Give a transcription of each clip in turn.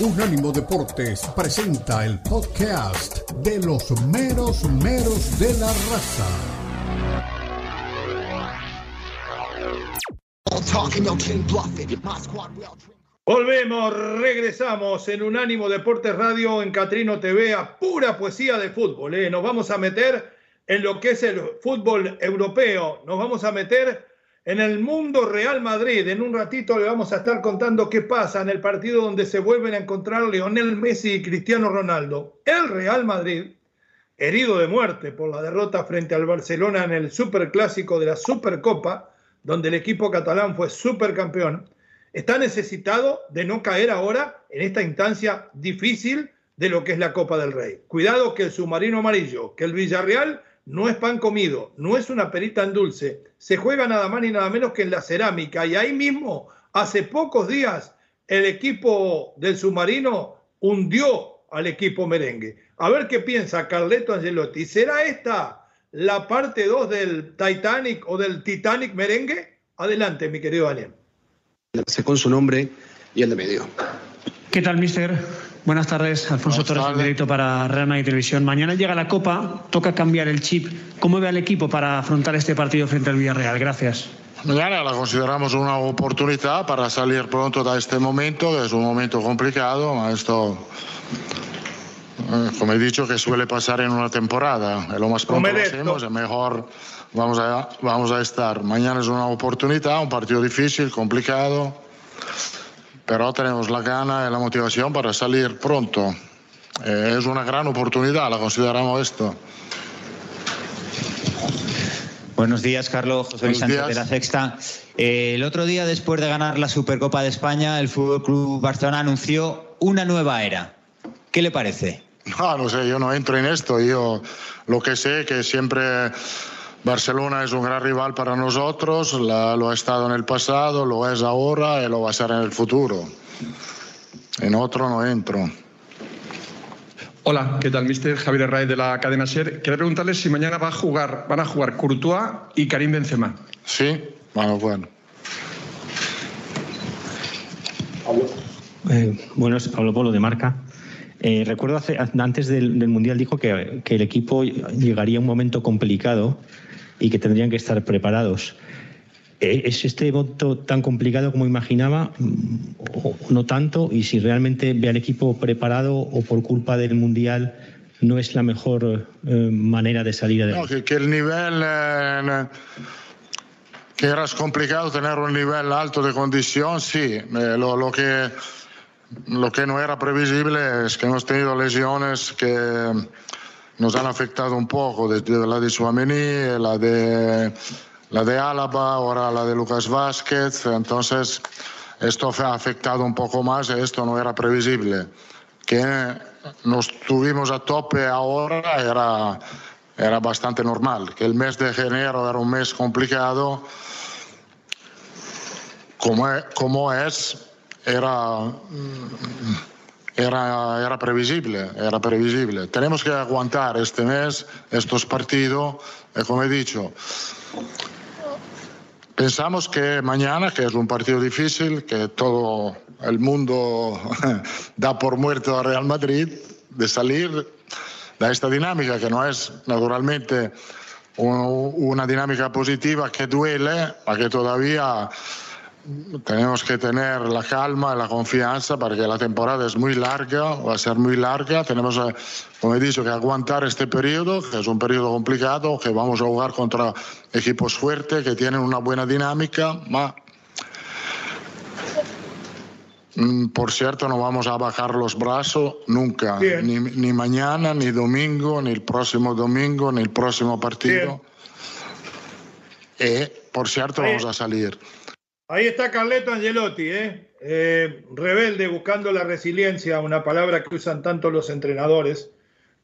Unánimo Deportes presenta el podcast de los meros meros de la raza. Volvemos, regresamos en Unánimo Deportes Radio en Catrino TV a pura poesía de fútbol. ¿eh? Nos vamos a meter en lo que es el fútbol europeo, nos vamos a meter en el mundo Real Madrid. En un ratito le vamos a estar contando qué pasa en el partido donde se vuelven a encontrar Lionel Messi y Cristiano Ronaldo. El Real Madrid, herido de muerte por la derrota frente al Barcelona en el Superclásico de la Supercopa, donde el equipo catalán fue supercampeón, está necesitado de no caer ahora en esta instancia difícil de lo que es la Copa del Rey. Cuidado que el submarino amarillo, que el Villarreal no es pan comido, no es una perita en dulce, se juega nada más ni nada menos que en la cerámica. Y ahí mismo, hace pocos días, el equipo del submarino hundió al equipo merengue. A ver qué piensa Carleto Angelotti. ¿Será esta la parte 2 del Titanic o del Titanic merengue? Adelante, mi querido Daniel. Con su nombre y el de medio. ¿Qué tal, mister? Buenas tardes, Alfonso Torres en directo para Real Madrid Televisión. Mañana llega la Copa, toca cambiar el chip. ¿Cómo ve al equipo para afrontar este partido frente al Villarreal? Gracias. Mañana la consideramos una oportunidad para salir pronto de este momento, que es un momento complicado. Esto, eh, como he dicho, que suele pasar en una temporada. Lo más pronto lo hacemos, mejor vamos a, vamos a estar. Mañana es una oportunidad, un partido difícil, complicado pero tenemos la gana y la motivación para salir pronto. Eh, es una gran oportunidad, la consideramos esto. Buenos días, Carlos. José Luis Sánchez de la Sexta. Eh, el otro día, después de ganar la Supercopa de España, el Fútbol Club Barcelona anunció una nueva era. ¿Qué le parece? No, no sé, yo no entro en esto. Yo lo que sé que siempre Barcelona es un gran rival para nosotros, lo ha estado en el pasado, lo es ahora y lo va a ser en el futuro. En otro no entro. Hola, ¿qué tal, mister? Javier Ray de la cadena SER. Quería preguntarle si mañana va a jugar, van a jugar Courtois y Karim Benzema. Sí, bueno, bueno. Eh, bueno, es Pablo Polo de Marca. Eh, recuerdo hace, antes del, del Mundial dijo que, que, el equipo llegaría a un momento complicado y que tendrían que estar preparados. Eh, ¿Es este voto tan complicado como imaginaba o no tanto? Y si realmente ve al equipo preparado o por culpa del Mundial no es la mejor eh, manera de salir adelante. No, que, el nivel... Eh, que era complicado tener un nivel alto de condición, sí. Lo, lo, que, lo que no era previsible es que hemos tenido lesiones que nos han afectado un poco, desde la de Suamení, la de, la de Álava, ahora la de Lucas Vázquez. Entonces, esto ha afectado un poco más esto no era previsible. Que nos tuvimos a tope ahora era, era bastante normal. Que el mes de enero era un mes complicado, como, como es, era era, era previsible, era previsible. Tenemos que aguantar este mes estos partidos, y como he dicho, pensamos que mañana, que es un partido difícil, que todo el mundo da por muerto a Real Madrid, de salir de esta dinámica, que no es naturalmente una dinámica positiva que duele, a que todavía tenemos que tener la calma la confianza porque la temporada es muy larga, va a ser muy larga. Tenemos, eh, como he dicho, que aguantar este periodo, que es un periodo complicado, que vamos a jugar contra equipos fuertes, que tienen una buena dinámica, ma mm, por cierto, no vamos a bajar los brazos nunca, ni, ni, mañana, ni domingo, ni el próximo domingo, ni el próximo partido. Y, por cierto, vamos a salir. Ahí está Carleto Angelotti, ¿eh? ¿eh? rebelde, buscando la resiliencia, una palabra que usan tanto los entrenadores.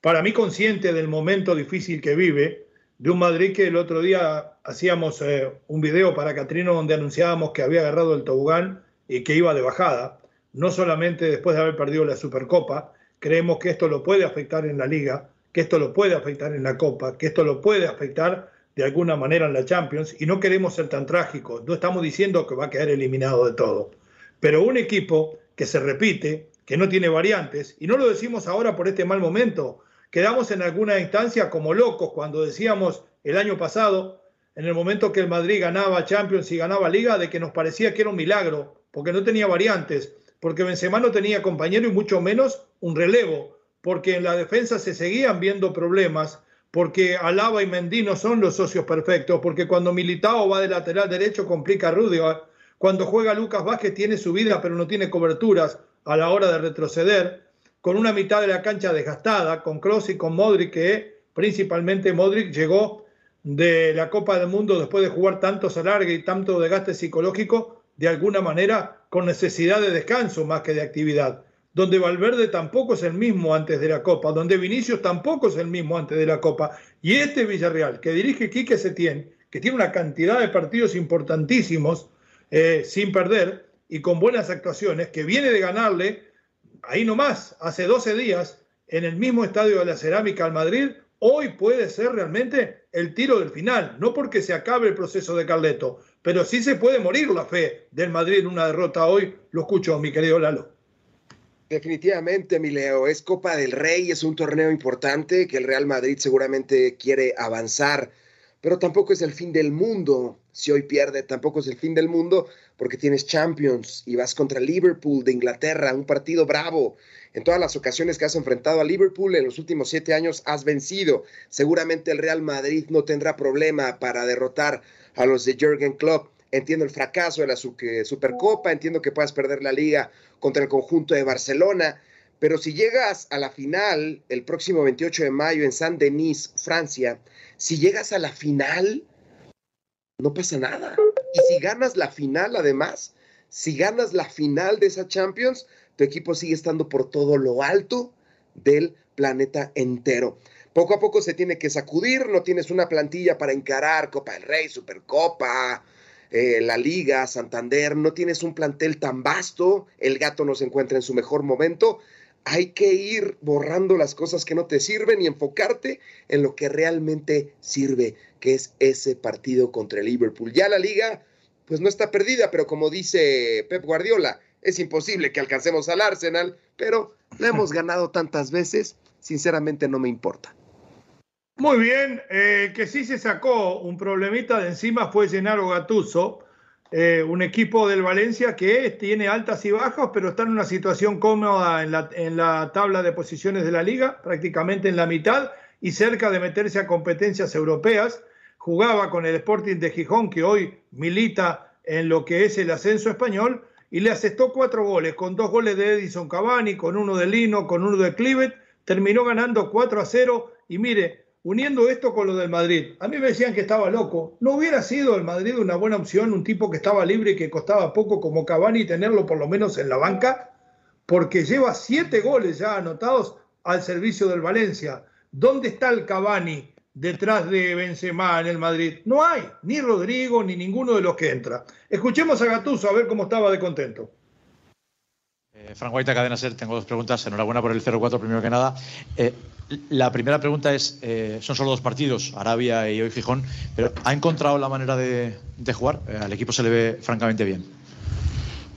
Para mí consciente del momento difícil que vive, de un Madrid que el otro día hacíamos eh, un video para Catrino donde anunciábamos que había agarrado el tobogán y que iba de bajada, no solamente después de haber perdido la Supercopa, creemos que esto lo puede afectar en la liga, que esto lo puede afectar en la Copa, que esto lo puede afectar de alguna manera en la Champions y no queremos ser tan trágicos, no estamos diciendo que va a quedar eliminado de todo, pero un equipo que se repite, que no tiene variantes, y no lo decimos ahora por este mal momento, quedamos en alguna instancia como locos cuando decíamos el año pasado, en el momento que el Madrid ganaba Champions y ganaba Liga, de que nos parecía que era un milagro, porque no tenía variantes, porque Benzema no tenía compañero y mucho menos un relevo, porque en la defensa se seguían viendo problemas, porque Alaba y Mendy no son los socios perfectos, porque cuando Militao va de lateral derecho complica a cuando juega Lucas Vázquez tiene su vida pero no tiene coberturas, a la hora de retroceder, con una mitad de la cancha desgastada, con Kroos y con Modric, que principalmente Modric llegó de la Copa del Mundo después de jugar tantos alargues y tanto desgaste psicológico, de alguna manera con necesidad de descanso más que de actividad. Donde Valverde tampoco es el mismo antes de la Copa, donde Vinicius tampoco es el mismo antes de la Copa. Y este Villarreal, que dirige Quique Setién, que tiene una cantidad de partidos importantísimos eh, sin perder, y con buenas actuaciones, que viene de ganarle, ahí nomás, hace 12 días, en el mismo estadio de la Cerámica al Madrid, hoy puede ser realmente el tiro del final, no porque se acabe el proceso de Carleto, pero sí se puede morir la fe del Madrid en una derrota hoy. Lo escucho, mi querido Lalo. Definitivamente, mi Leo, es Copa del Rey, es un torneo importante que el Real Madrid seguramente quiere avanzar, pero tampoco es el fin del mundo. Si hoy pierde, tampoco es el fin del mundo, porque tienes Champions y vas contra Liverpool de Inglaterra, un partido bravo. En todas las ocasiones que has enfrentado a Liverpool en los últimos siete años has vencido. Seguramente el Real Madrid no tendrá problema para derrotar a los de Jürgen Klopp. Entiendo el fracaso de la Supercopa, entiendo que puedas perder la liga contra el conjunto de Barcelona, pero si llegas a la final el próximo 28 de mayo en Saint-Denis, Francia, si llegas a la final, no pasa nada. Y si ganas la final, además, si ganas la final de esa Champions, tu equipo sigue estando por todo lo alto del planeta entero. Poco a poco se tiene que sacudir, no tienes una plantilla para encarar Copa del Rey, Supercopa, eh, la Liga, Santander, no tienes un plantel tan vasto, el gato no se encuentra en su mejor momento. Hay que ir borrando las cosas que no te sirven y enfocarte en lo que realmente sirve que es ese partido contra el Liverpool. Ya la liga, pues no está perdida, pero como dice Pep Guardiola, es imposible que alcancemos al Arsenal, pero la hemos ganado tantas veces, sinceramente no me importa. Muy bien, eh, que sí se sacó un problemita de encima fue Gennaro Gattuso, eh, un equipo del Valencia que tiene altas y bajas, pero está en una situación cómoda en la, en la tabla de posiciones de la liga, prácticamente en la mitad y cerca de meterse a competencias europeas. Jugaba con el Sporting de Gijón, que hoy milita en lo que es el ascenso español, y le asestó cuatro goles, con dos goles de Edison Cavani, con uno de Lino, con uno de Clivet, terminó ganando 4 a 0, y mire, uniendo esto con lo del Madrid, a mí me decían que estaba loco, ¿no hubiera sido el Madrid una buena opción, un tipo que estaba libre y que costaba poco como Cavani, tenerlo por lo menos en la banca? Porque lleva siete goles ya anotados al servicio del Valencia. ¿Dónde está el Cavani? detrás de Benzema en el Madrid. No hay, ni Rodrigo, ni ninguno de los que entra. Escuchemos a Gatuso a ver cómo estaba de contento. Eh, Frank White, Cadena Ser, tengo dos preguntas. Enhorabuena por el 0-4, primero que nada. Eh, la primera pregunta es, eh, son solo dos partidos, Arabia y hoy Gijón, pero ¿ha encontrado la manera de, jugar? al equipo se le ve francamente bien.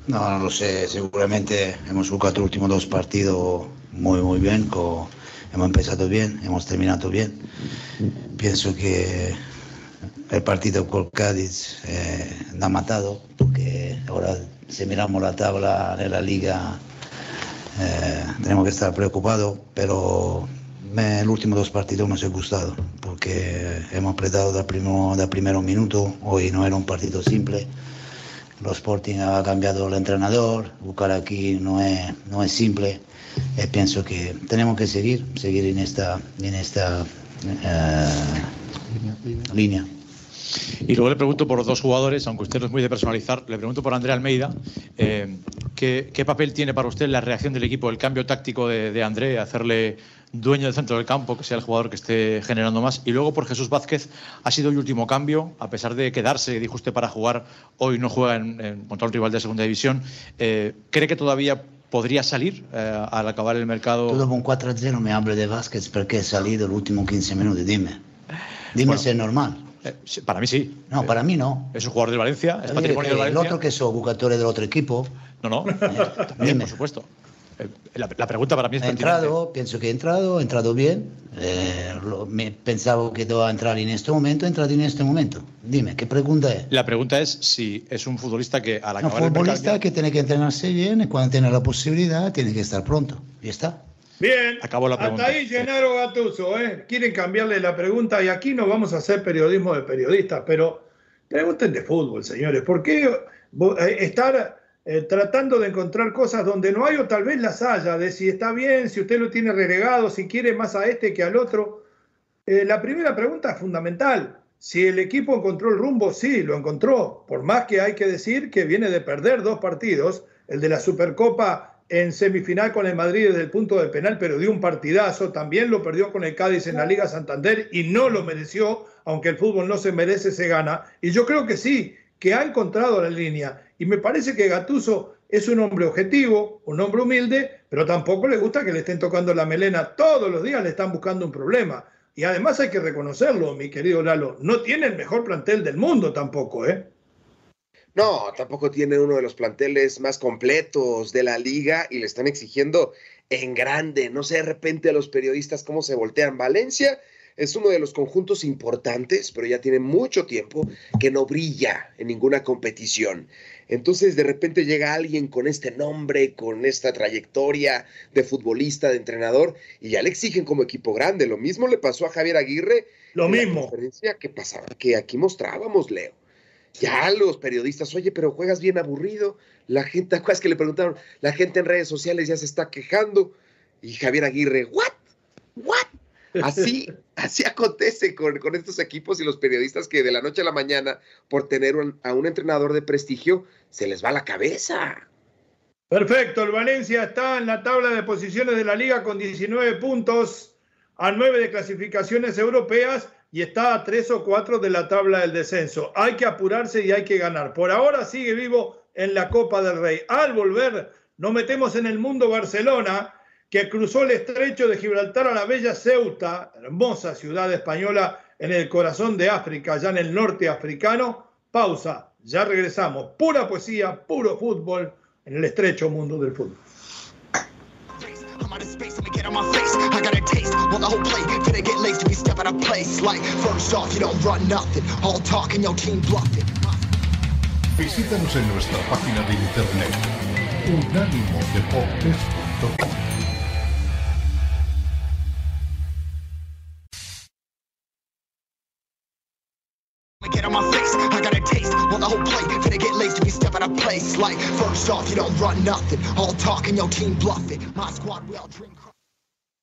No, no lo sé. Seguramente hemos jugado los últimos dos partidos muy, muy bien. Hemos empezado bien, hemos terminado bien. Pienso que el partido con Cádiz eh, ha matado, porque ahora si miramos la tabla de la liga eh, tenemos que estar preocupados, pero me, los últimos dos partidos nos ha gustado, porque hemos apretado del primo, del primero minuto, hoy no era un partido simple. Los Sporting ha cambiado el entrenador, buscar aquí no es, no es simple eh, pienso que tenemos que seguir, seguir en esta, en esta eh, línea. Y luego le pregunto por los dos jugadores, aunque usted no es muy de personalizar, le pregunto por André Almeida. Eh, ¿qué, papel tiene para usted la reacción del equipo, el cambio táctico de, de, André, hacerle dueño del centro del campo, que sea el jugador que esté generando más? Y luego por Jesús Vázquez, ha sido el último cambio, a pesar de quedarse, dijo usted, para jugar, hoy no juega en, contra un rival de segunda división. ¿Cree que todavía podría salir eh, al acabar el mercado. Todo con 4-0 me hablo de Vázquez porque he salido los últimos 15 minutos, dime. Dime si es normal. Eh, para mí sí. No, para mí no. Es un jugador del Valencia, es patrimonio del Valencia. El otro que es jugador del otro equipo. No, no. dime. Por supuesto. Eh, la, pregunta para mí es... Ha entrado, pienso que ha entrado, ha entrado bien. Eh, me pensaba que iba a entrar en este momento, ha entrado en este momento. Dime, ¿qué pregunta es? La pregunta es si es un futbolista que a la Un futbolista que tiene que entrenarse bien y cuando tiene la posibilidad tiene que estar pronto. Y está. Bien, Acabó la pregunta. hasta ahí Gennaro Gatuso, ¿eh? Quieren cambiarle la pregunta y aquí no vamos a hacer periodismo de periodistas, pero pregunten de fútbol, señores. ¿Por qué eh, estar eh, tratando de encontrar cosas donde no hay o tal vez las haya, de si está bien, si usted lo tiene relegado, si quiere más a este que al otro. Eh, la primera pregunta es fundamental. Si el equipo encontró el rumbo, sí, lo encontró. Por más que hay que decir que viene de perder dos partidos, el de la Supercopa en semifinal con el Madrid desde el punto de penal, pero dio un partidazo. También lo perdió con el Cádiz en la Liga Santander y no lo mereció, aunque el fútbol no se merece, se gana. Y yo creo que sí, que ha encontrado la línea. Y me parece que Gatuso es un hombre objetivo, un hombre humilde, pero tampoco le gusta que le estén tocando la melena todos los días, le están buscando un problema. Y además hay que reconocerlo, mi querido Lalo, no tiene el mejor plantel del mundo tampoco, ¿eh? No, tampoco tiene uno de los planteles más completos de la liga y le están exigiendo en grande. No sé de repente a los periodistas cómo se voltean. Valencia es uno de los conjuntos importantes, pero ya tiene mucho tiempo que no brilla en ninguna competición. Entonces de repente llega alguien con este nombre, con esta trayectoria de futbolista, de entrenador, y ya le exigen como equipo grande. Lo mismo le pasó a Javier Aguirre. Lo mismo. La que pasaba, que aquí mostrábamos, Leo. Ya los periodistas, oye, pero juegas bien aburrido. La gente, es que le preguntaron? La gente en redes sociales ya se está quejando. Y Javier Aguirre, ¿what? ¿What? Así, así acontece con, estos equipos y los periodistas que de la noche a la mañana, por tener a un entrenador de prestigio, se les va la cabeza. Perfecto, el Valencia está en la tabla de posiciones de la liga con 19 puntos a 9 de clasificaciones europeas y está a 3 o 4 de la tabla del descenso. Hay que apurarse y hay que ganar. Por ahora sigue vivo en la Copa del Rey. Al volver, nos metemos en el mundo Barcelona que cruzó el estrecho de Gibraltar a la bella Ceuta, hermosa ciudad española en el corazón de África, allá en el norte africano. Pausa, ya regresamos. Pura poesía, puro fútbol en el estrecho mundo del fútbol. in my face. I got a taste Want the whole play. Finna get laced if you step out of place. Like, first off, you don't run nothing. All talk and your team bluffing. Visítanos en nuestra página de internet unánimodeportes.com. Get on my face, I got a taste. Well, the whole play, finna get laced if you step out of place. Like, first off, you don't run nothing. All talk and your team bluffing. My squad, we all drink.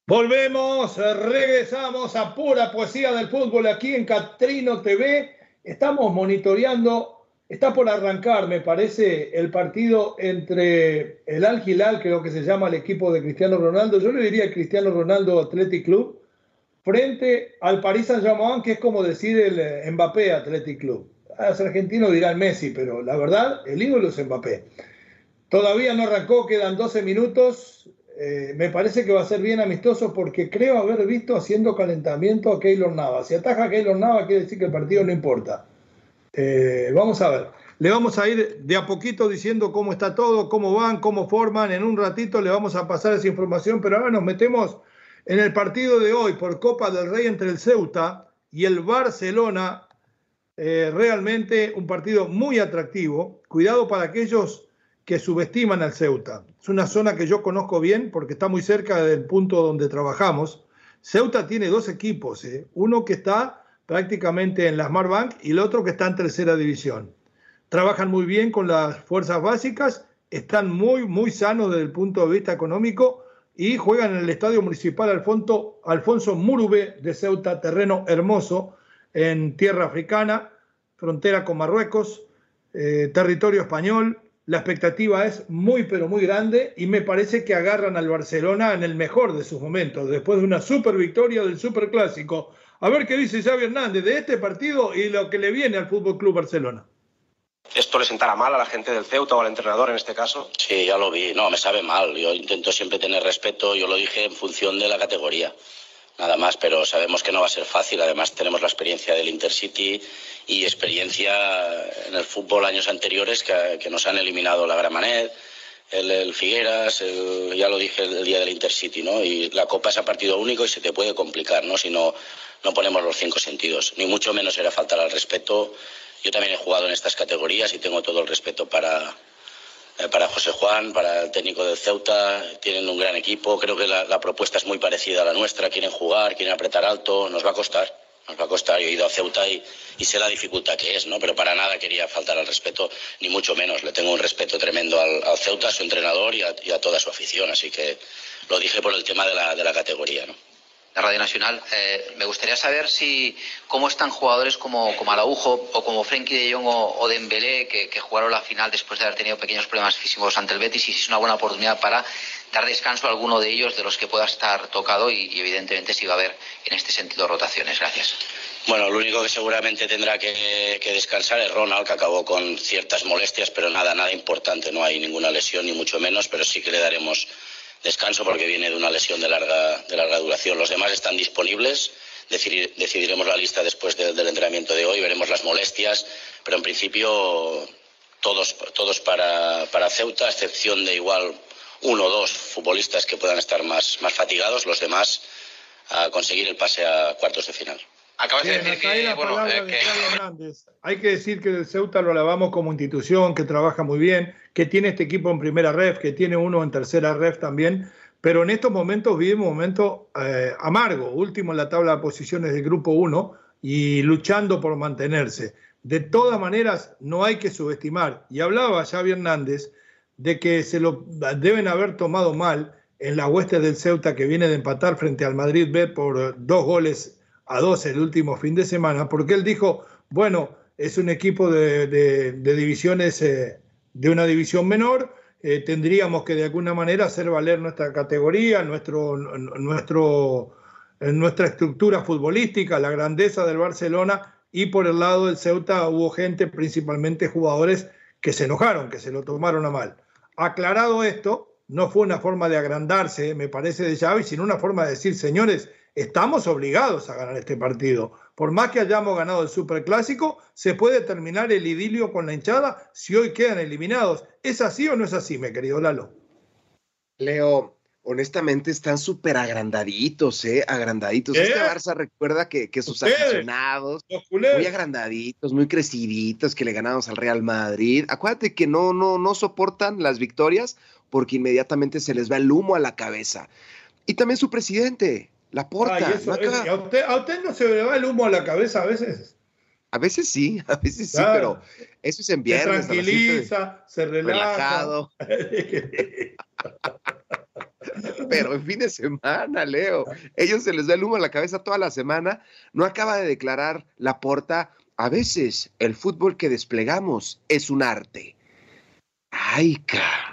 Volvemos, regresamos a pura poesía del fútbol aquí en Catrino TV. Estamos monitoreando, está por arrancar, me parece, el partido entre el Al Hilal, creo que se llama el equipo de Cristiano Ronaldo. Yo le diría Cristiano Ronaldo Athletic Club, frente al Paris Saint-Germain, que es como decir el Mbappé Athletic Club los argentinos dirán Messi, pero la verdad, el ídolo es Mbappé. Todavía no arrancó, quedan 12 minutos. Eh, me parece que va a ser bien amistoso porque creo haber visto haciendo calentamiento a Keylor Nava. Si ataja Keylor Nava, quiere decir que el partido no importa. Eh, vamos a ver. Le vamos a ir de a poquito diciendo cómo está todo, cómo van, cómo forman. En un ratito le vamos a pasar esa información, pero ahora nos metemos en el partido de hoy por Copa del Rey entre el Ceuta y el Barcelona eh, realmente un partido muy atractivo. Cuidado para aquellos que subestiman al Ceuta. Es una zona que yo conozco bien porque está muy cerca del punto donde trabajamos. Ceuta tiene dos equipos, eh. uno que está prácticamente en la Smart Bank y el otro que está en tercera división. Trabajan muy bien con las fuerzas básicas, están muy, muy sanos desde el punto de vista económico y juegan en el Estadio Municipal Alfonso, Alfonso Murube de Ceuta, terreno hermoso, en tierra africana, frontera con Marruecos, eh, territorio español. La expectativa es muy, pero muy grande y me parece que agarran al Barcelona en el mejor de sus momentos, después de una super victoria del super clásico. A ver qué dice Xavi Hernández de este partido y lo que le viene al Fútbol Club Barcelona. ¿Esto le sentará mal a la gente del Ceuta o al entrenador en este caso? Sí, ya lo vi. No, me sabe mal. Yo intento siempre tener respeto. Yo lo dije en función de la categoría nada más, pero sabemos que no va a ser fácil. Además, tenemos la experiencia del Intercity y experiencia en el fútbol años anteriores que, nos han eliminado la Gramanet, el, Figueras, ya lo dije el día del Intercity, ¿no? Y la Copa es a partido único y se te puede complicar, ¿no? Si no, no ponemos los cinco sentidos. Ni mucho menos era faltar al respeto. Yo también he jugado en estas categorías y tengo todo el respeto para, para José Juan, para el técnico del Ceuta. Tienen un gran equipo. Creo que la, propuesta es muy parecida a la nuestra. Quieren jugar, quieren apretar alto. Nos va a costar. Nos va a costar. Yo he ido a Ceuta y, sé la dificultad que es, ¿no? Pero para nada quería faltar al respeto, ni mucho menos. Le tengo un respeto tremendo al, Ceuta, a su entrenador y a, toda su afición. Así que lo dije por el tema de la, de la categoría, ¿no? Radio Nacional. Eh, me gustaría saber si cómo están jugadores como, como Araujo o como Frenkie de Jong o, Dembélé, que, que, jugaron la final después de haber tenido pequeños problemas físicos ante el Betis, y si es una buena oportunidad para dar descanso a alguno de ellos de los que pueda estar tocado y, evidentemente si va a haber en este sentido rotaciones. Gracias. Bueno, lo único que seguramente tendrá que, que, descansar es Ronald, que acabó con ciertas molestias, pero nada, nada importante. No hay ninguna lesión, ni mucho menos, pero sí que le daremos descanso porque viene de una lesión de larga, de larga duración. Los demás están disponibles. decidiremos la lista después del entrenamiento de hoy, veremos las molestias, pero en principio todos, para, Ceuta, a excepción de igual uno o dos futbolistas que puedan estar más fatigados, los demás a conseguir el pase a cuartos de final. Acabas de decir que, bueno, eh, Hay que decir que el Ceuta lo alabamos como institución, que trabaja muy bien, que tiene este equipo en primera ref, que tiene uno en tercera ref también, pero en estos momentos vivimos un momento eh, amargo, último en la tabla de posiciones del grupo 1 y luchando por mantenerse. De todas maneras, no hay que subestimar, y hablaba Xavi Hernández de que se lo deben haber tomado mal en la hueste del Ceuta que viene de empatar frente al Madrid B por dos goles a dos el último fin de semana, porque él dijo, bueno, es un equipo de, divisiones, eh, de una división menor, eh, tendríamos que de alguna manera hacer valer nuestra categoría, nuestro, nuestro, nuestra estructura futbolística, la grandeza del Barcelona, y por el lado del Ceuta hubo gente, principalmente jugadores, que se enojaron, que se lo tomaron a mal. Aclarado esto, no fue una forma de agrandarse, me parece, de Xavi, sino una forma de decir, señores, estamos obligados a ganar este partido. Por más que hayamos ganado el Superclásico, se puede terminar el idilio con la hinchada si hoy quedan eliminados. ¿Es así o no es así, mi querido Lalo? Leo, honestamente están súper agrandaditos, ¿eh? Agrandaditos. Este Barça recuerda que, sus aficionados, muy agrandaditos, muy creciditos, que le ganamos al Real Madrid. Acuérdate que no, no, no soportan las victorias porque inmediatamente se les va el humo a la cabeza. Y también su presidente, la porta. ¿a, usted, no se le va el humo a la cabeza a veces? A veces sí, a veces sí, pero eso es en viernes. Se tranquiliza, se relaja. pero en fin de semana, Leo. Ellos se les da el humo a la cabeza toda la semana. No acaba de declarar la porta. A veces el fútbol que desplegamos es un arte. Ay, ca.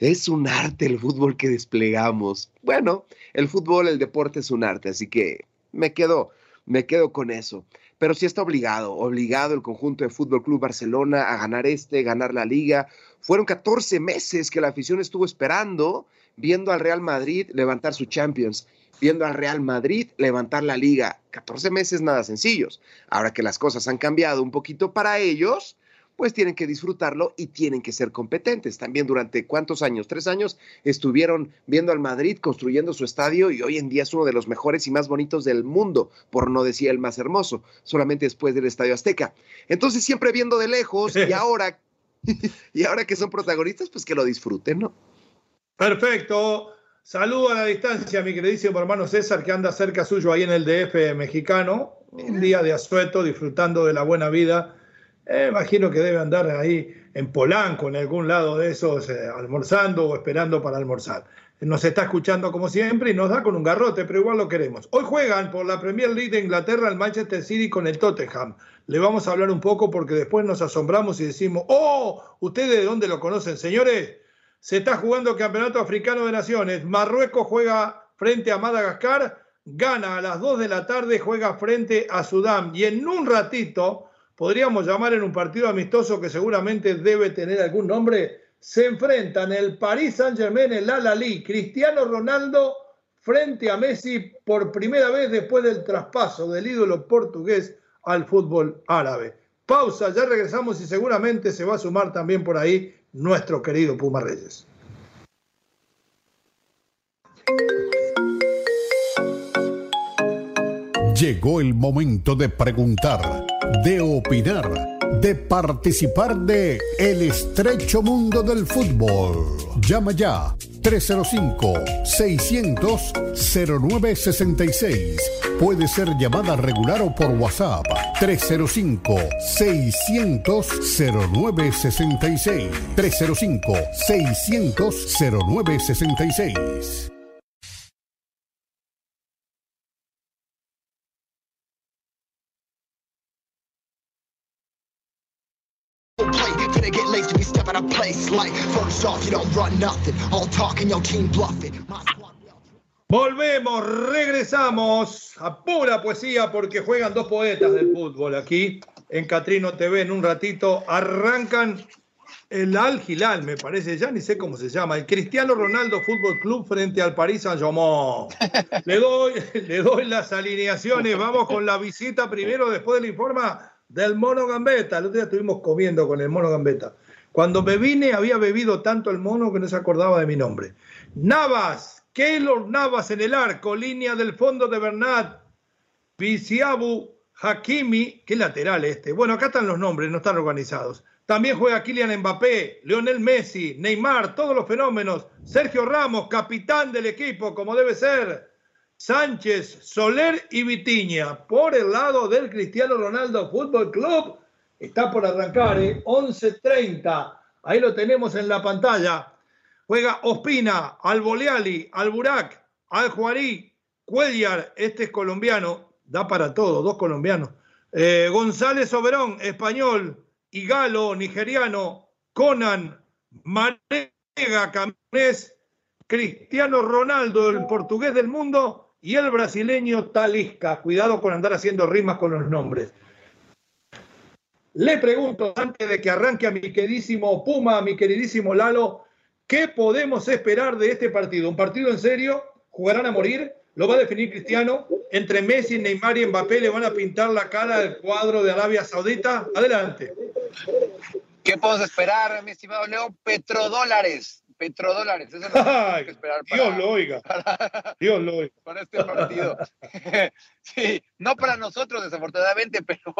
Es un arte el fútbol que desplegamos. Bueno, el fútbol, el deporte es un arte, así que me quedo, me quedo con eso. Pero sí está obligado, obligado el conjunto de Fútbol Club Barcelona a ganar este, ganar la liga. Fueron 14 meses que la afición estuvo esperando, viendo al Real Madrid levantar su Champions, viendo al Real Madrid levantar la liga. 14 meses nada sencillos. Ahora que las cosas han cambiado un poquito para ellos, pues tienen que disfrutarlo y tienen que ser competentes. También durante cuántos años, tres años, estuvieron viendo al Madrid construyendo su estadio y hoy en día es uno de los mejores y más bonitos del mundo, por no decir el más hermoso, solamente después del Estadio Azteca. Entonces siempre viendo de lejos y ahora, y ahora que son protagonistas, pues que lo disfruten, ¿no? Perfecto. Saludo a la distancia, mi queridísimo hermano César, que anda cerca suyo ahí en el DF mexicano, un día de asueto, disfrutando de la buena vida eh, imagino que debe andar ahí en Polanco, en algún lado de esos, eh, almorzando o esperando para almorzar. Nos está escuchando como siempre y nos da con un garrote, pero igual lo queremos. Hoy juegan por la Premier League de Inglaterra el Manchester City con el Tottenham. Le vamos a hablar un poco porque después nos asombramos y decimos, oh, ¿ustedes de dónde lo conocen, señores? Se está jugando el Campeonato Africano de Naciones. Marruecos juega frente a Madagascar, gana a las 2 de la tarde, juega frente a Sudán. Y en un ratito podríamos llamar en un partido amistoso que seguramente debe tener algún nombre, se enfrentan el Paris Saint-Germain, el Alali, Cristiano Ronaldo frente a Messi por primera vez después del traspaso del ídolo portugués al fútbol árabe. Pausa, ya regresamos y seguramente se va a sumar también por ahí nuestro querido Puma Reyes. Llegó el momento de preguntar de opinar, de participar de El estrecho mundo del fútbol. Llama ya 305-600-0966. Puede ser llamada regular o por WhatsApp. 305-600-0966. 305-600-0966. Volvemos, regresamos a pura poesía porque juegan dos poetas del fútbol aquí en Catrino TV. En un ratito arrancan el Al Hilal, me parece, ya ni sé cómo se llama, el Cristiano Ronaldo Fútbol Club frente al Paris Saint-Germain. Le doy, le doy las alineaciones, vamos con la visita primero después del informe del Mono Gambetta. El otro día estuvimos comiendo con el Mono Gambetta. Cuando me vine había bebido tanto el mono que no se acordaba de mi nombre. Navas, Keylor Navas en el arco, línea del fondo de Bernat, Viciabu, Hakimi, qué lateral este. Bueno, acá están los nombres, no están organizados. También juega Kylian Mbappé, Lionel Messi, Neymar, todos los fenómenos. Sergio Ramos, capitán del equipo, como debe ser. Sánchez, Soler y Vitiña. Por el lado del Cristiano Ronaldo Fútbol Club, Está por arrancar, ¿eh? 11.30. Ahí lo tenemos en la pantalla. Juega Ospina, Alboleali, Alburac, Aljuarí, Cuellar, este es colombiano, da para todo, dos colombianos. Eh, González Oberón, español, y Galo, nigeriano, Conan, Manega, camerés, Cristiano Ronaldo, el portugués del mundo, y el brasileño Talisca. Cuidado con andar haciendo rimas con los nombres. Le pregunto, antes de que arranque a mi queridísimo Puma, a mi queridísimo Lalo, ¿qué podemos esperar de este partido? ¿Un partido en serio? ¿Jugarán a morir? ¿Lo va a definir Cristiano? ¿Entre Messi, Neymar y Mbappé le van a pintar la cara al cuadro de Arabia Saudita? Adelante. ¿Qué podemos esperar, mi estimado Leo? Petrodólares petrodólares. Eso es lo que, que esperar Dios lo oiga. Dios lo oiga. Para este partido. sí, no para nosotros, desafortunadamente, pero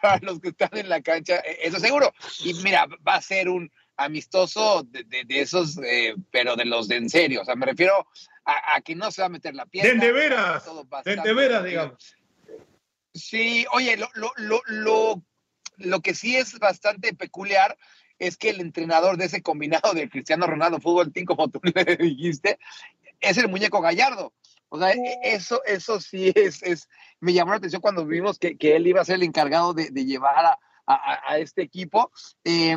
para, los que están en la cancha, e, eso seguro. Y mira, va a ser un amistoso de, esos, eh, pero de los de en serio. O sea, me refiero a, que no se va a meter la pierna. De veras. De veras, digamos. Sí, oye, lo, lo, lo, lo, lo que sí es bastante peculiar es que el entrenador de ese combinado de Cristiano Ronaldo Fútbol Team, como tú le dijiste, es el muñeco Gallardo. O sea, e, eso, eso sí es, es, me llamó la atención cuando vimos que, que él iba a ser el encargado de, de llevar a, a, a, este equipo. Eh,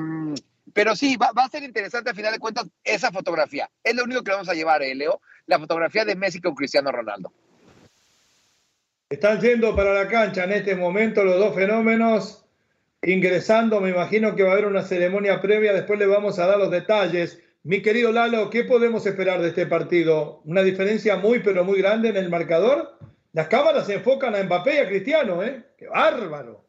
pero sí, va, va, a ser interesante a final de cuentas esa fotografía. Es lo único que vamos a llevar, eh, Leo, la fotografía de Messi con Cristiano Ronaldo. Están yendo para la cancha en este momento los dos fenómenos ingresando. Me imagino que va a haber una ceremonia previa, después le vamos a dar los detalles. Mi querido Lalo, ¿qué podemos esperar de este partido? ¿Una diferencia muy, pero muy grande en el marcador? Las cámaras se enfocan a Mbappé y a Cristiano, ¿eh? ¡Qué bárbaro!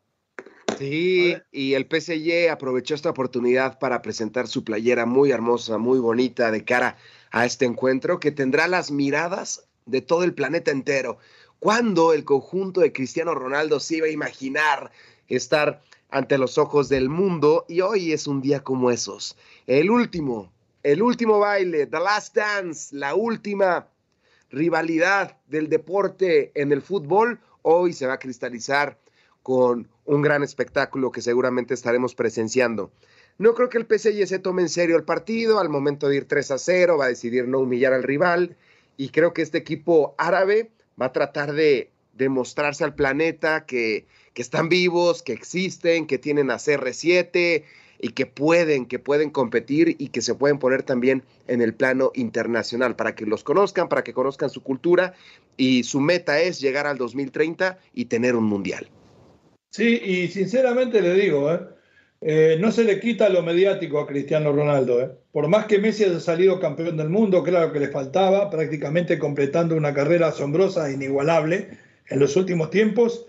Sí, y el PSG aprovechó esta oportunidad para presentar su playera muy hermosa, muy bonita de cara a este encuentro que tendrá las miradas de todo el planeta entero. ¿Cuándo el conjunto de Cristiano Ronaldo se iba a imaginar estar ante los ojos del mundo y hoy es un día como esos. El último, el último baile, The Last Dance, la última rivalidad del deporte en el fútbol, hoy se va a cristalizar con un gran espectáculo que seguramente estaremos presenciando. No creo que el PSG se tome en serio el partido, al momento de ir 3 a 0 va a decidir no humillar al rival y creo que este equipo árabe va a tratar de demostrarse al planeta que que están vivos, que existen, que tienen a CR7 y que pueden, que pueden competir y que se pueden poner también en el plano internacional para que los conozcan, para que conozcan su cultura y su meta es llegar al 2030 y tener un mundial. Sí, y sinceramente le digo, ¿eh? Eh, no se le quita lo mediático a Cristiano Ronaldo. ¿eh? Por más que Messi haya salido campeón del mundo, claro que le faltaba, prácticamente completando una carrera asombrosa e inigualable en los últimos tiempos.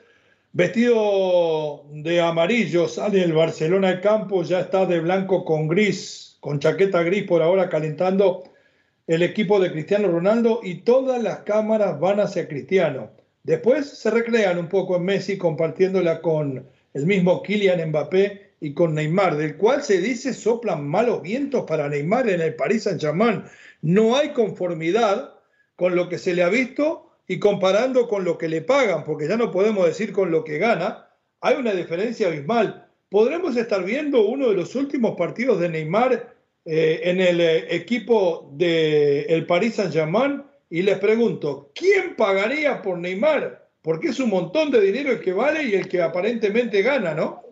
Vestido de amarillo, sale el Barcelona al campo, ya está de blanco con gris, con chaqueta gris por ahora calentando el equipo de Cristiano Ronaldo y todas las cámaras van hacia Cristiano. Después se recrean un poco en Messi compartiéndola con el mismo Kylian Mbappé y con Neymar, del cual se dice soplan malos vientos para Neymar en el Paris Saint-Germain. No hay conformidad con lo que se le ha visto y comparando con lo que le pagan, porque ya no podemos decir con lo que gana, hay una diferencia abismal. Podremos estar viendo uno de los últimos partidos de Neymar eh, en el eh, equipo del el Paris Saint-Germain y les pregunto, ¿quién pagaría por Neymar? Porque es un montón de dinero el que vale y el que aparentemente gana, ¿no?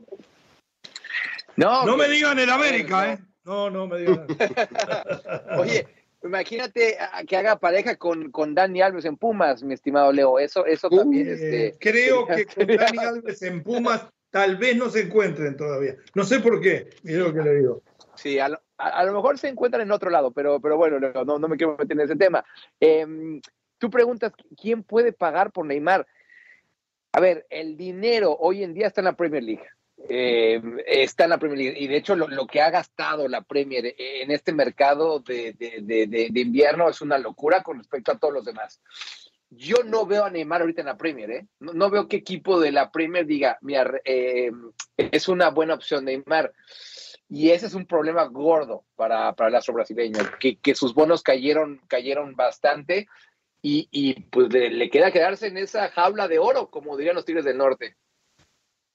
No, no me digan el América, ¿eh? No, no me digan. Oye, imagínate que haga pareja con, con Dani Alves en Pumas, mi estimado Leo. Eso, eso también. Este, creo que con Dani Alves en Pumas tal vez no se encuentren todavía. No sé por qué, mira lo que le digo. Sí, a lo, a, lo, mejor se encuentran en otro lado, pero, pero bueno, no, no me quiero meter en ese tema. Em, tú preguntas, ¿quién puede pagar por Neymar? A ver, el dinero hoy en día está en la Premier League. Eh, está en la Premier League y de hecho lo, que ha gastado la Premier en este mercado de, de, de, invierno es una locura con respecto a todos los demás. Yo no veo a Neymar ahorita en la Premier, ¿eh? no, veo qué equipo de la Premier diga, eh, es una buena opción Neymar. Y ese es un problema gordo para, para el astro brasileño, que, que sus bonos cayeron, cayeron bastante y, y pues le, le, queda quedarse en esa jaula de oro, como dirían los Tigres del Norte.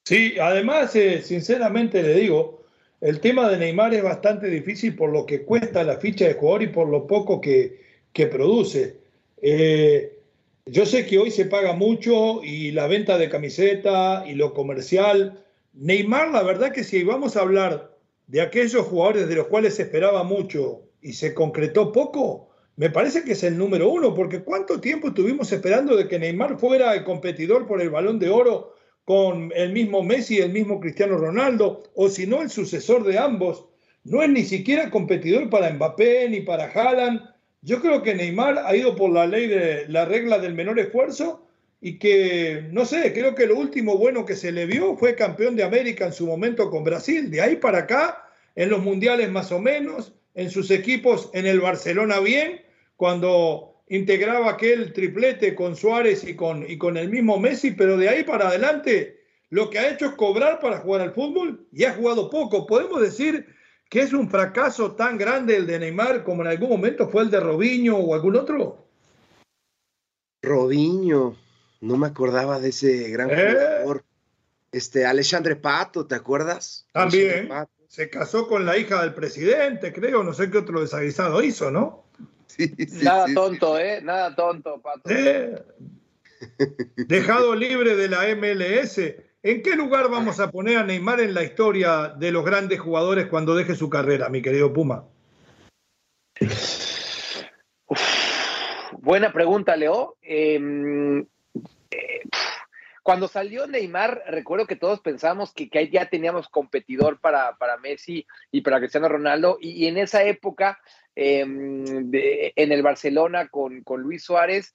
Sí, además, eh, sinceramente le digo, el tema de Neymar es bastante difícil por lo que cuesta la ficha de jugador y por lo poco que, que produce. Eh, yo sé que hoy se paga mucho y la venta de camiseta y lo comercial. Neymar, la verdad que si vamos a hablar de aquellos jugadores de los cuales se esperaba mucho y se concretó poco, me parece que es el número uno, porque ¿cuánto tiempo estuvimos esperando de que Neymar fuera el competidor por el balón de oro con el mismo Messi y el mismo Cristiano Ronaldo, o si no el sucesor de ambos? No es ni siquiera competidor para Mbappé ni para Haaland. Yo creo que Neymar ha ido por la ley de la regla del menor esfuerzo y que, no sé, creo que lo último bueno que se le vio fue campeón de América en su momento con Brasil. De ahí para acá, en los mundiales más o menos, en sus equipos en el Barcelona bien, cuando integraba aquel triplete con Suárez y con, y con el mismo Messi, pero de ahí para adelante lo que ha hecho es cobrar para jugar al fútbol y ha jugado poco. Podemos decir que es un fracaso tan grande el de Neymar como en algún momento fue el de Robinho o algún otro. Robinho, no me acordaba de ese gran ¿Eh? jugador. Este, Alexandre Pato, ¿te acuerdas? También. Se casó con la hija del presidente, creo, no sé qué otro desaguisado hizo, ¿no? Sí, sí, Nada sí, tonto, ¿eh? Nada tonto, Pato. Eh, dejado libre de la MLS. ¿En qué lugar vamos a poner a Neymar en la historia de los grandes jugadores cuando deje su carrera, mi querido Puma? Uf, buena pregunta, Leo. Eh, eh, cuando salió Neymar, recuerdo que todos pensamos que, ya teníamos competidor para, para, Messi y para Cristiano Ronaldo, y, en esa época, de, en el Barcelona con, con Luis Suárez,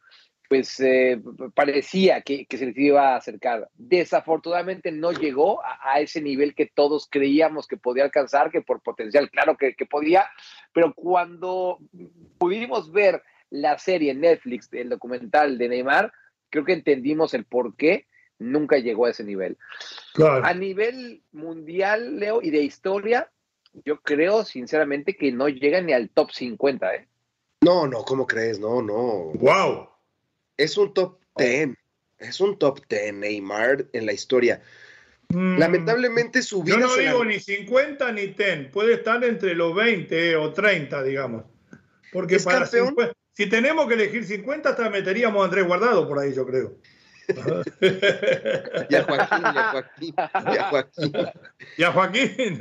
pues eh, parecía que, se les iba a acercar. Desafortunadamente no llegó a, a, ese nivel que todos creíamos que podía alcanzar, que por potencial, claro que, que podía, pero cuando pudimos ver la serie en Netflix, el documental de Neymar, creo que entendimos el por qué nunca llegó a ese nivel. Claro. A nivel mundial, Leo, y de historia, yo creo sinceramente que no llega ni al top 50, ¿eh? No, no, ¿cómo crees? No, no. ¡Wow! Es un top 10. Oh. Es un top 10, Neymar, en la historia. Mm. Lamentablemente su vida. Yo no digo la... ni 50 ni 10. Puede estar entre los 20 o 30, digamos. Porque para campeón? 50, si tenemos que elegir 50, hasta meteríamos a Andrés Guardado por ahí, yo creo. y a Joaquín, y a Joaquín, y a Joaquín. Y a Joaquín.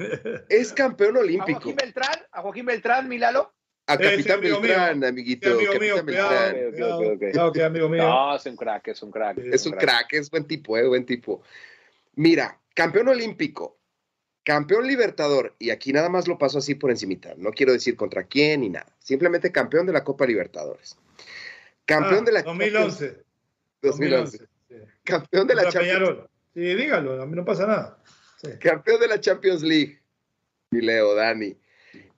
Es campeón olímpico. ¿A Joaquín Beltrán? ¿A Joaquín Beltrán, Milalo? A Capitán sí, Beltrán, mío. amiguito. Sí, amigo mío, Beltrán. Okay, okay, okay. No, que amigo mío. No, es un crack, es un crack. Es, es un crack. crack, es buen tipo, eh, buen tipo. Mira, campeón olímpico, campeón libertador, y aquí nada más lo paso así por encimita, no quiero decir contra quién ni nada, simplemente campeón de la Copa Libertadores. Campeón ah, de la 2011. 2011. 2011. Sí. Campeón de la Champions League. Sí, dígalo, a mí no pasa nada. Sí. Campeón de la Champions League. Y Leo, Dani.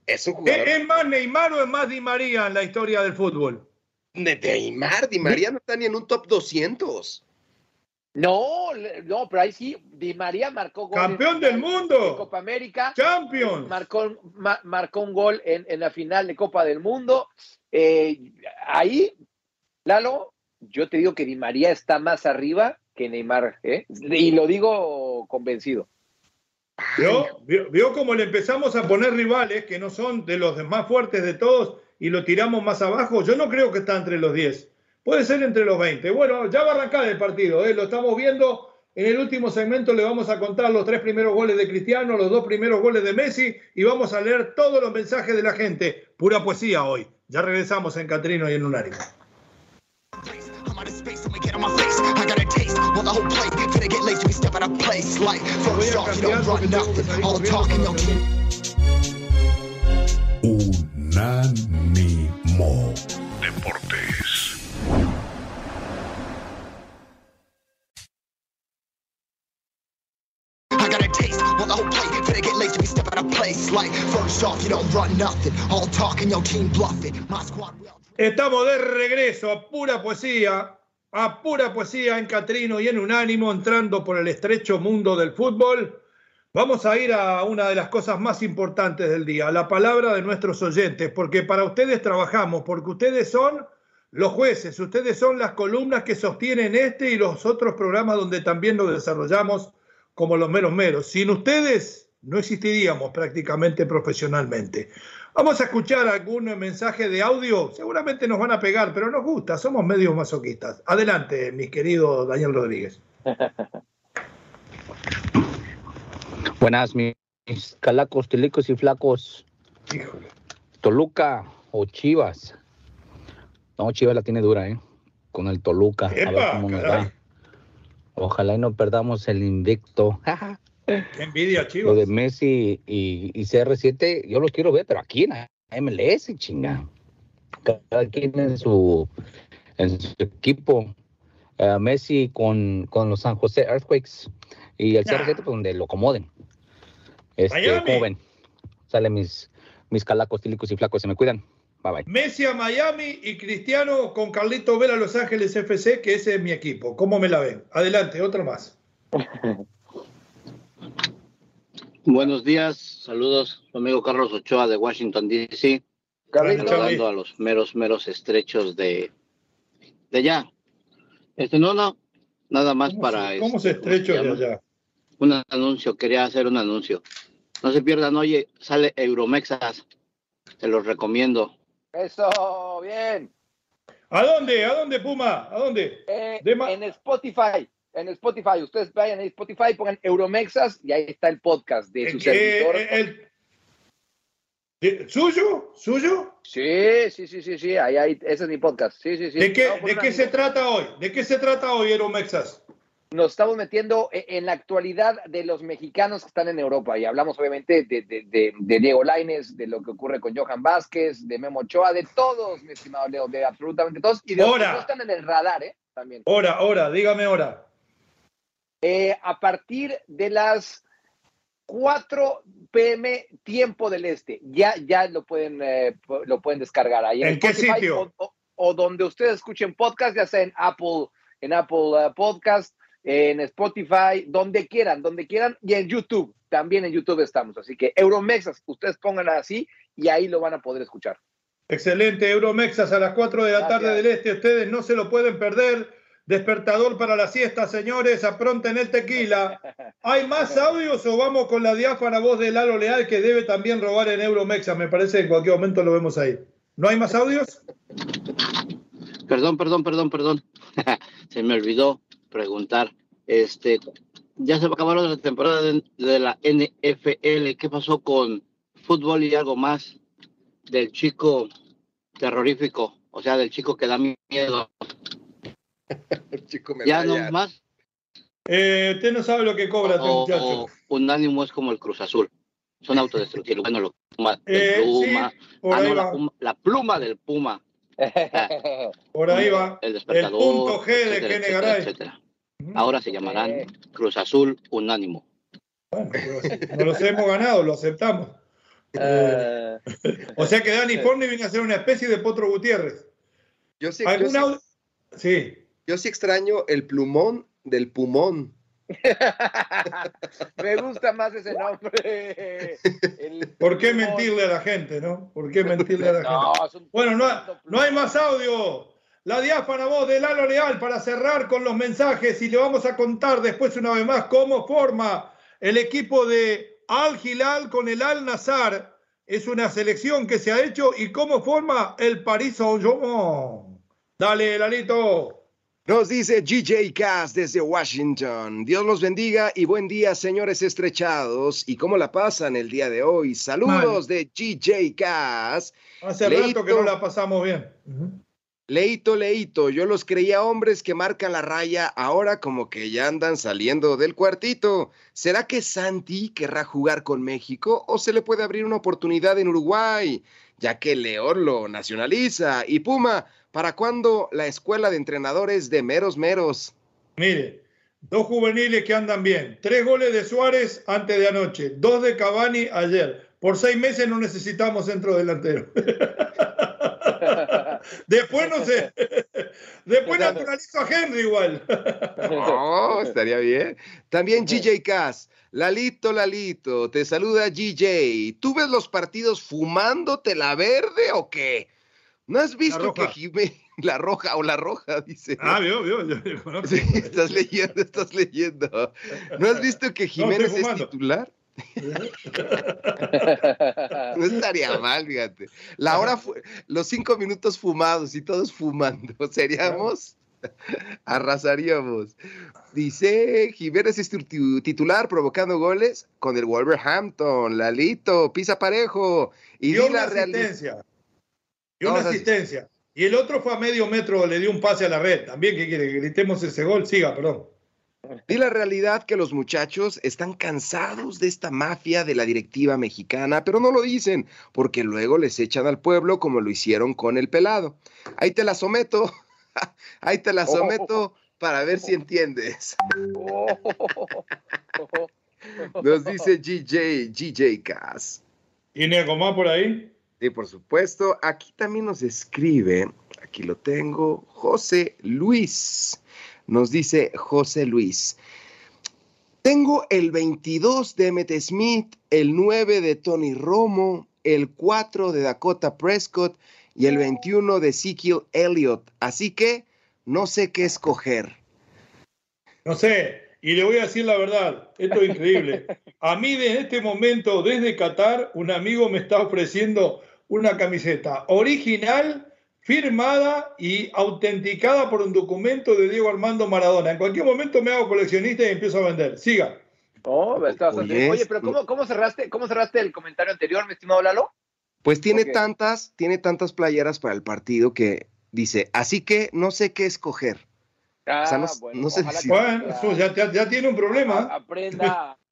Es un jugador. ¿Es más Neymar o es más Di María en la historia del fútbol? De Neymar, Di María no está ni en un top 200. No, no, pero ahí sí, Di María marcó gol. Campeón del mundo. En Copa América. Champions. Marcó, marcó un gol en, en, la final de Copa del Mundo. Eh, ahí, Lalo, yo te digo que Di María está más arriba que Neymar, ¿eh? y lo digo convencido. ¿Vio? ¿Vio? cómo le empezamos a poner rivales que no son de los más fuertes de todos y lo tiramos más abajo? Yo no creo que está entre los 10. Puede ser entre los 20. Bueno, ya va a arrancar el partido, ¿eh? lo estamos viendo. En el último segmento le vamos a contar los tres primeros goles de Cristiano, los dos primeros goles de Messi y vamos a leer todos los mensajes de la gente. Pura poesía hoy. Ya regresamos en Catrino y en Unánimo. The whole place. Finna get late, we step out of place. Like, first off, you don't run nothing. All the talking, no Unánimo Deportes. I got a taste, well, the whole plate. Finna get late, we step out of place. Like, first off, you don't run nothing. All talking, your team bluffing. My squad will. Estamos de regreso a pura poesía a pura poesía en Catrino y en Unánimo, entrando por el estrecho mundo del fútbol. Vamos a ir a una de las cosas más importantes del día, la palabra de nuestros oyentes, porque para ustedes trabajamos, porque ustedes son los jueces, ustedes son las columnas que sostienen este y los otros programas donde también lo desarrollamos como los meros meros. Sin ustedes no existiríamos prácticamente profesionalmente. Vamos a escuchar algún mensaje de audio. Seguramente nos van a pegar, pero nos gusta. Somos medios masoquistas. Adelante, mi querido Daniel Rodríguez. Buenas, mis calacos, tilicos y flacos. Toluca o Chivas. No, Chivas la tiene dura, ¿eh? Con el Toluca. a ver cómo nos va. Ojalá y no perdamos el invicto. Qué envidia, chicos. Lo de Messi y, CR7, yo los quiero ver, pero aquí en MLS, chinga. Cada quien en su, en su equipo. Messi con, con, los San José Earthquakes y el CR7 pues, donde lo acomoden. Este, ¿Cómo ven? Salen mis, mis calacos, tílicos y flacos, se me cuidan. Bye bye. Messi a Miami y Cristiano con Carlito Vela Los Ángeles FC, que ese es mi equipo. ¿Cómo me la ven? Adelante, otro más. Buenos días, saludos, amigo Carlos Ochoa de Washington, D.C. Saludando a los meros, meros estrechos de, de allá. Este, no, no, nada más para... ¿Cómo se este, estrecho de allá? Un anuncio, quería hacer un anuncio. No se pierdan, oye, sale Euromexas, te los recomiendo. Eso, bien. ¿A dónde? ¿A dónde, Puma? ¿A dónde? Eh, en Spotify en Spotify. Ustedes vayan a Spotify, pongan Euromexas y ahí está el podcast de su servidor. ¿Suyo? ¿Suyo? Sí, sí, sí, sí, sí. Ahí, ahí, ese es mi podcast. Sí, sí, sí. ¿De qué, ¿de qué se trata hoy? ¿De qué se trata hoy, Euromexas? Nos estamos metiendo e, en la actualidad de los mexicanos que están en Europa y hablamos obviamente de, de, de, Diego Laines, de lo que ocurre con Johan Vázquez, de Memo Ochoa, de todos, mi estimado Leo, de absolutamente todos y de los que no están en el radar, ¿eh? También. Hora, hora, dígame hora. Eh, a partir de las 4 pm tiempo del este. Ya, ya lo pueden, eh, lo pueden descargar ahí en, qué sitio? O, donde ustedes escuchen podcast, ya sea en Apple, en Apple uh, Podcast, en Spotify, donde quieran, donde quieran, y en YouTube. También en YouTube estamos. Así que Euromexas, ustedes pongan así y ahí lo van a poder escuchar. Excelente, Euromexas a las 4 de la tarde del este. Ustedes no se lo pueden perder. Despertador para la siesta, señores, apronten el tequila. ¿Hay más audios o vamos con la diáfana voz de Lalo Leal que debe también robar en Euromexa? Me parece que en cualquier momento lo vemos ahí. ¿No hay más audios? Perdón, perdón, perdón, perdón. Se me olvidó preguntar. Este, ya se va a acabar la temporada de, de la NFL. ¿Qué pasó con fútbol y algo más del chico terrorífico? O sea, del chico que da miedo ya no más. Eh, usted no sabe lo que cobra este muchacho. un ánimo es como el Cruz Azul. Son autodestructivos. Bueno, lo, eh, pluma, ah, la, pluma del Puma. por ahí va. El despertador. El punto G de etcétera, etcétera, Ahora se llamarán Cruz Azul Unánimo. Bueno, no los hemos ganado, lo aceptamos. Eh. o sea que Dani Forni viene a ser una especie de Potro Gutiérrez. Yo sé, ¿Alguna... Sí. Yo sí extraño el plumón del pulmón. Me gusta más ese nombre. ¿Por qué mentirle a la gente, no? ¿Por qué mentirle a la gente? Bueno, no, no hay más audio. La diáfana voz de Lalo Leal para cerrar con los mensajes y le vamos a contar después una vez más cómo forma el equipo de Al Hilal con el Al Nazar. Es una selección que se ha hecho y cómo forma el Paris Saint-Germain. Dale, Lalito. Nos dice GJ Cass desde Washington. Dios los bendiga y buen día, señores estrechados. ¿Y cómo la pasan el día de hoy? Saludos de GJ Cass. Hace rato que no la pasamos bien. Leito, leito, yo los creía hombres que marcan la raya, ahora como que ya andan saliendo del cuartito. ¿Será que Santi querrá jugar con México o se le puede abrir una oportunidad en Uruguay? Ya que León lo nacionaliza y Puma ¿Para cuándo la escuela de entrenadores de meros meros? Mire, dos juveniles que andan bien. Tres goles de Suárez antes de anoche, dos de Cavani ayer. Por seis meses no necesitamos centro delantero. Después no sé. Después naturalizo a Henry igual. No, estaría bien. También GJ Cass. Lalito, Lalito, te saluda GJ. ¿Tú ves los partidos fumándote la verde o qué? ¿No has visto que Jiménez, la roja o la roja, dice? Ah, vio, vio, yo, Sí, estás leyendo, estás leyendo. ¿No has visto que Jiménez es titular? no estaría mal, fíjate. La hora, los cinco minutos fumados y todos fumando, seríamos, arrasaríamos. Dice Jiménez es titular provocando goles con el Wolverhampton, Lalito, pisa parejo. Y, y la realidad y una asistencia. Y el otro fue a medio metro, le dio un pase a la red. También, ¿qué quiere? Que gritemos ese gol. Siga, perdón. Y la realidad que los muchachos están cansados de esta mafia de la directiva mexicana, pero no lo dicen, porque luego les echan al pueblo como lo hicieron con el pelado. Ahí te la someto, ahí te la someto para ver si entiendes. Nos dice GJ, GJ Cass. ¿Tiene algo más por ahí? Sí, por supuesto. Aquí también nos escribe, aquí lo tengo, José Luis. Nos dice José Luis. Tengo el 22 de Emmett Smith, el 9 de Tony Romo, el 4 de Dakota Prescott y el 21 de Ezekiel Elliott. Así que no sé qué escoger. No sé, y le voy a decir la verdad, esto es increíble. A mí en este momento, desde Qatar, un amigo me está ofreciendo una camiseta original, firmada y autenticada por un documento de Diego Armando Maradona. En cualquier momento me hago coleccionista y empiezo a vender. Siga. Oh, Oye, pero ¿cómo, cerraste, ¿cómo cerraste el comentario anterior, mi estimado Lalo? Pues tiene tantas, tiene tantas playeras para el partido que dice, así que no sé qué escoger. Ah, bueno, ya, tiene un problema. Aprenda.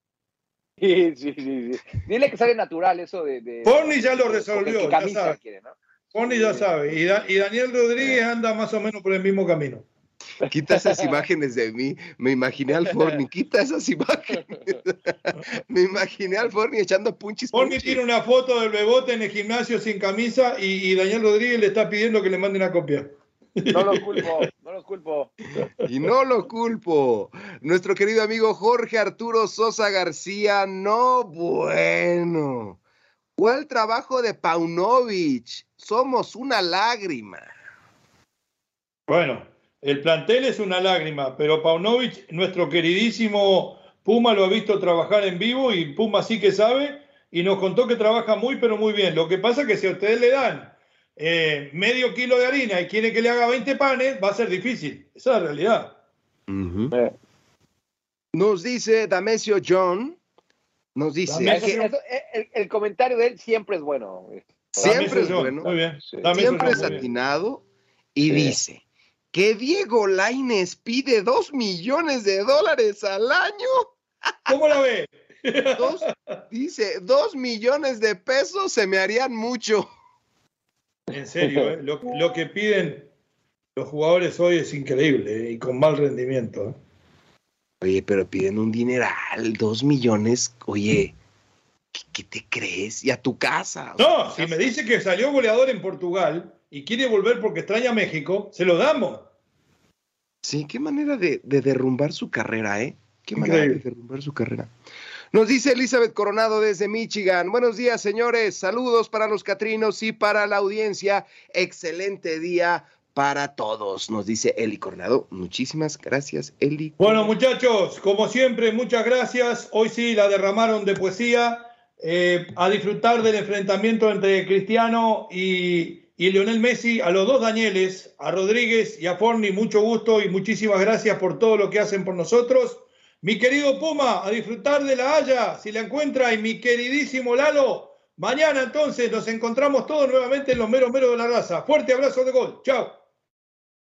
Sí, sí, sí, Dile que sale natural eso de. de ya lo resolvió, ya sabe. Ya sabe. Y, y, Daniel Rodríguez anda más o menos por el mismo camino. Quita esas imágenes de mí. Me imaginé al Forni. Quita esas imágenes. Me imaginé al Forni echando punchis. Forni tiene una foto del bebote en el gimnasio sin camisa y, y Daniel Rodríguez le está pidiendo que le mande una copia. No lo culpo, no lo culpo. Y no lo culpo. Nuestro querido amigo Jorge Arturo Sosa García, no bueno. ¿Cuál trabajo de Paunovic? Somos una lágrima. Bueno, el plantel es una lágrima, pero Paunovic, nuestro queridísimo Puma, lo ha visto trabajar en vivo y Puma sí que sabe y nos contó que trabaja muy, pero muy bien. Lo que pasa es que si a ustedes le dan eh, medio kilo de harina y quiere que le haga 20 panes, va a ser difícil. Esa es la realidad. Nos dice Damesio John, nos dice... el, comentario de él siempre es bueno. Siempre es bueno. Siempre es atinado y dice que Diego Laines pide 2 millones de dólares al año. ¿Cómo la ve? dice, 2 millones de pesos se me harían mucho. En serio, ¿eh? lo, que piden los jugadores hoy es increíble ¿eh? y con mal rendimiento. ¿eh? Oye, pero piden un dineral, dos millones. Oye, ¿qué, te crees? Y a tu casa. No, si me dice que salió goleador en Portugal y quiere volver porque extraña a México, se lo damos. Sí, qué manera de, derrumbar su carrera, ¿eh? Qué manera de derrumbar su carrera. Nos dice Elizabeth Coronado desde Michigan. Buenos días, señores. Saludos para los Catrinos y para la audiencia. Excelente día para todos, nos dice Eli Coronado. Muchísimas gracias, Eli. Bueno, muchachos, como siempre, muchas gracias. Hoy sí la derramaron de poesía. Eh, a disfrutar del enfrentamiento entre Cristiano y, y Lionel Messi, a los dos Danieles, a Rodríguez y a Forni, mucho gusto y muchísimas gracias por todo lo que hacen por nosotros. Mi querido Puma, a disfrutar de la Haya, si la encuentra, y mi queridísimo Lalo, mañana entonces nos encontramos todos nuevamente en los meros meros de la raza. Fuerte abrazo de gol, chao.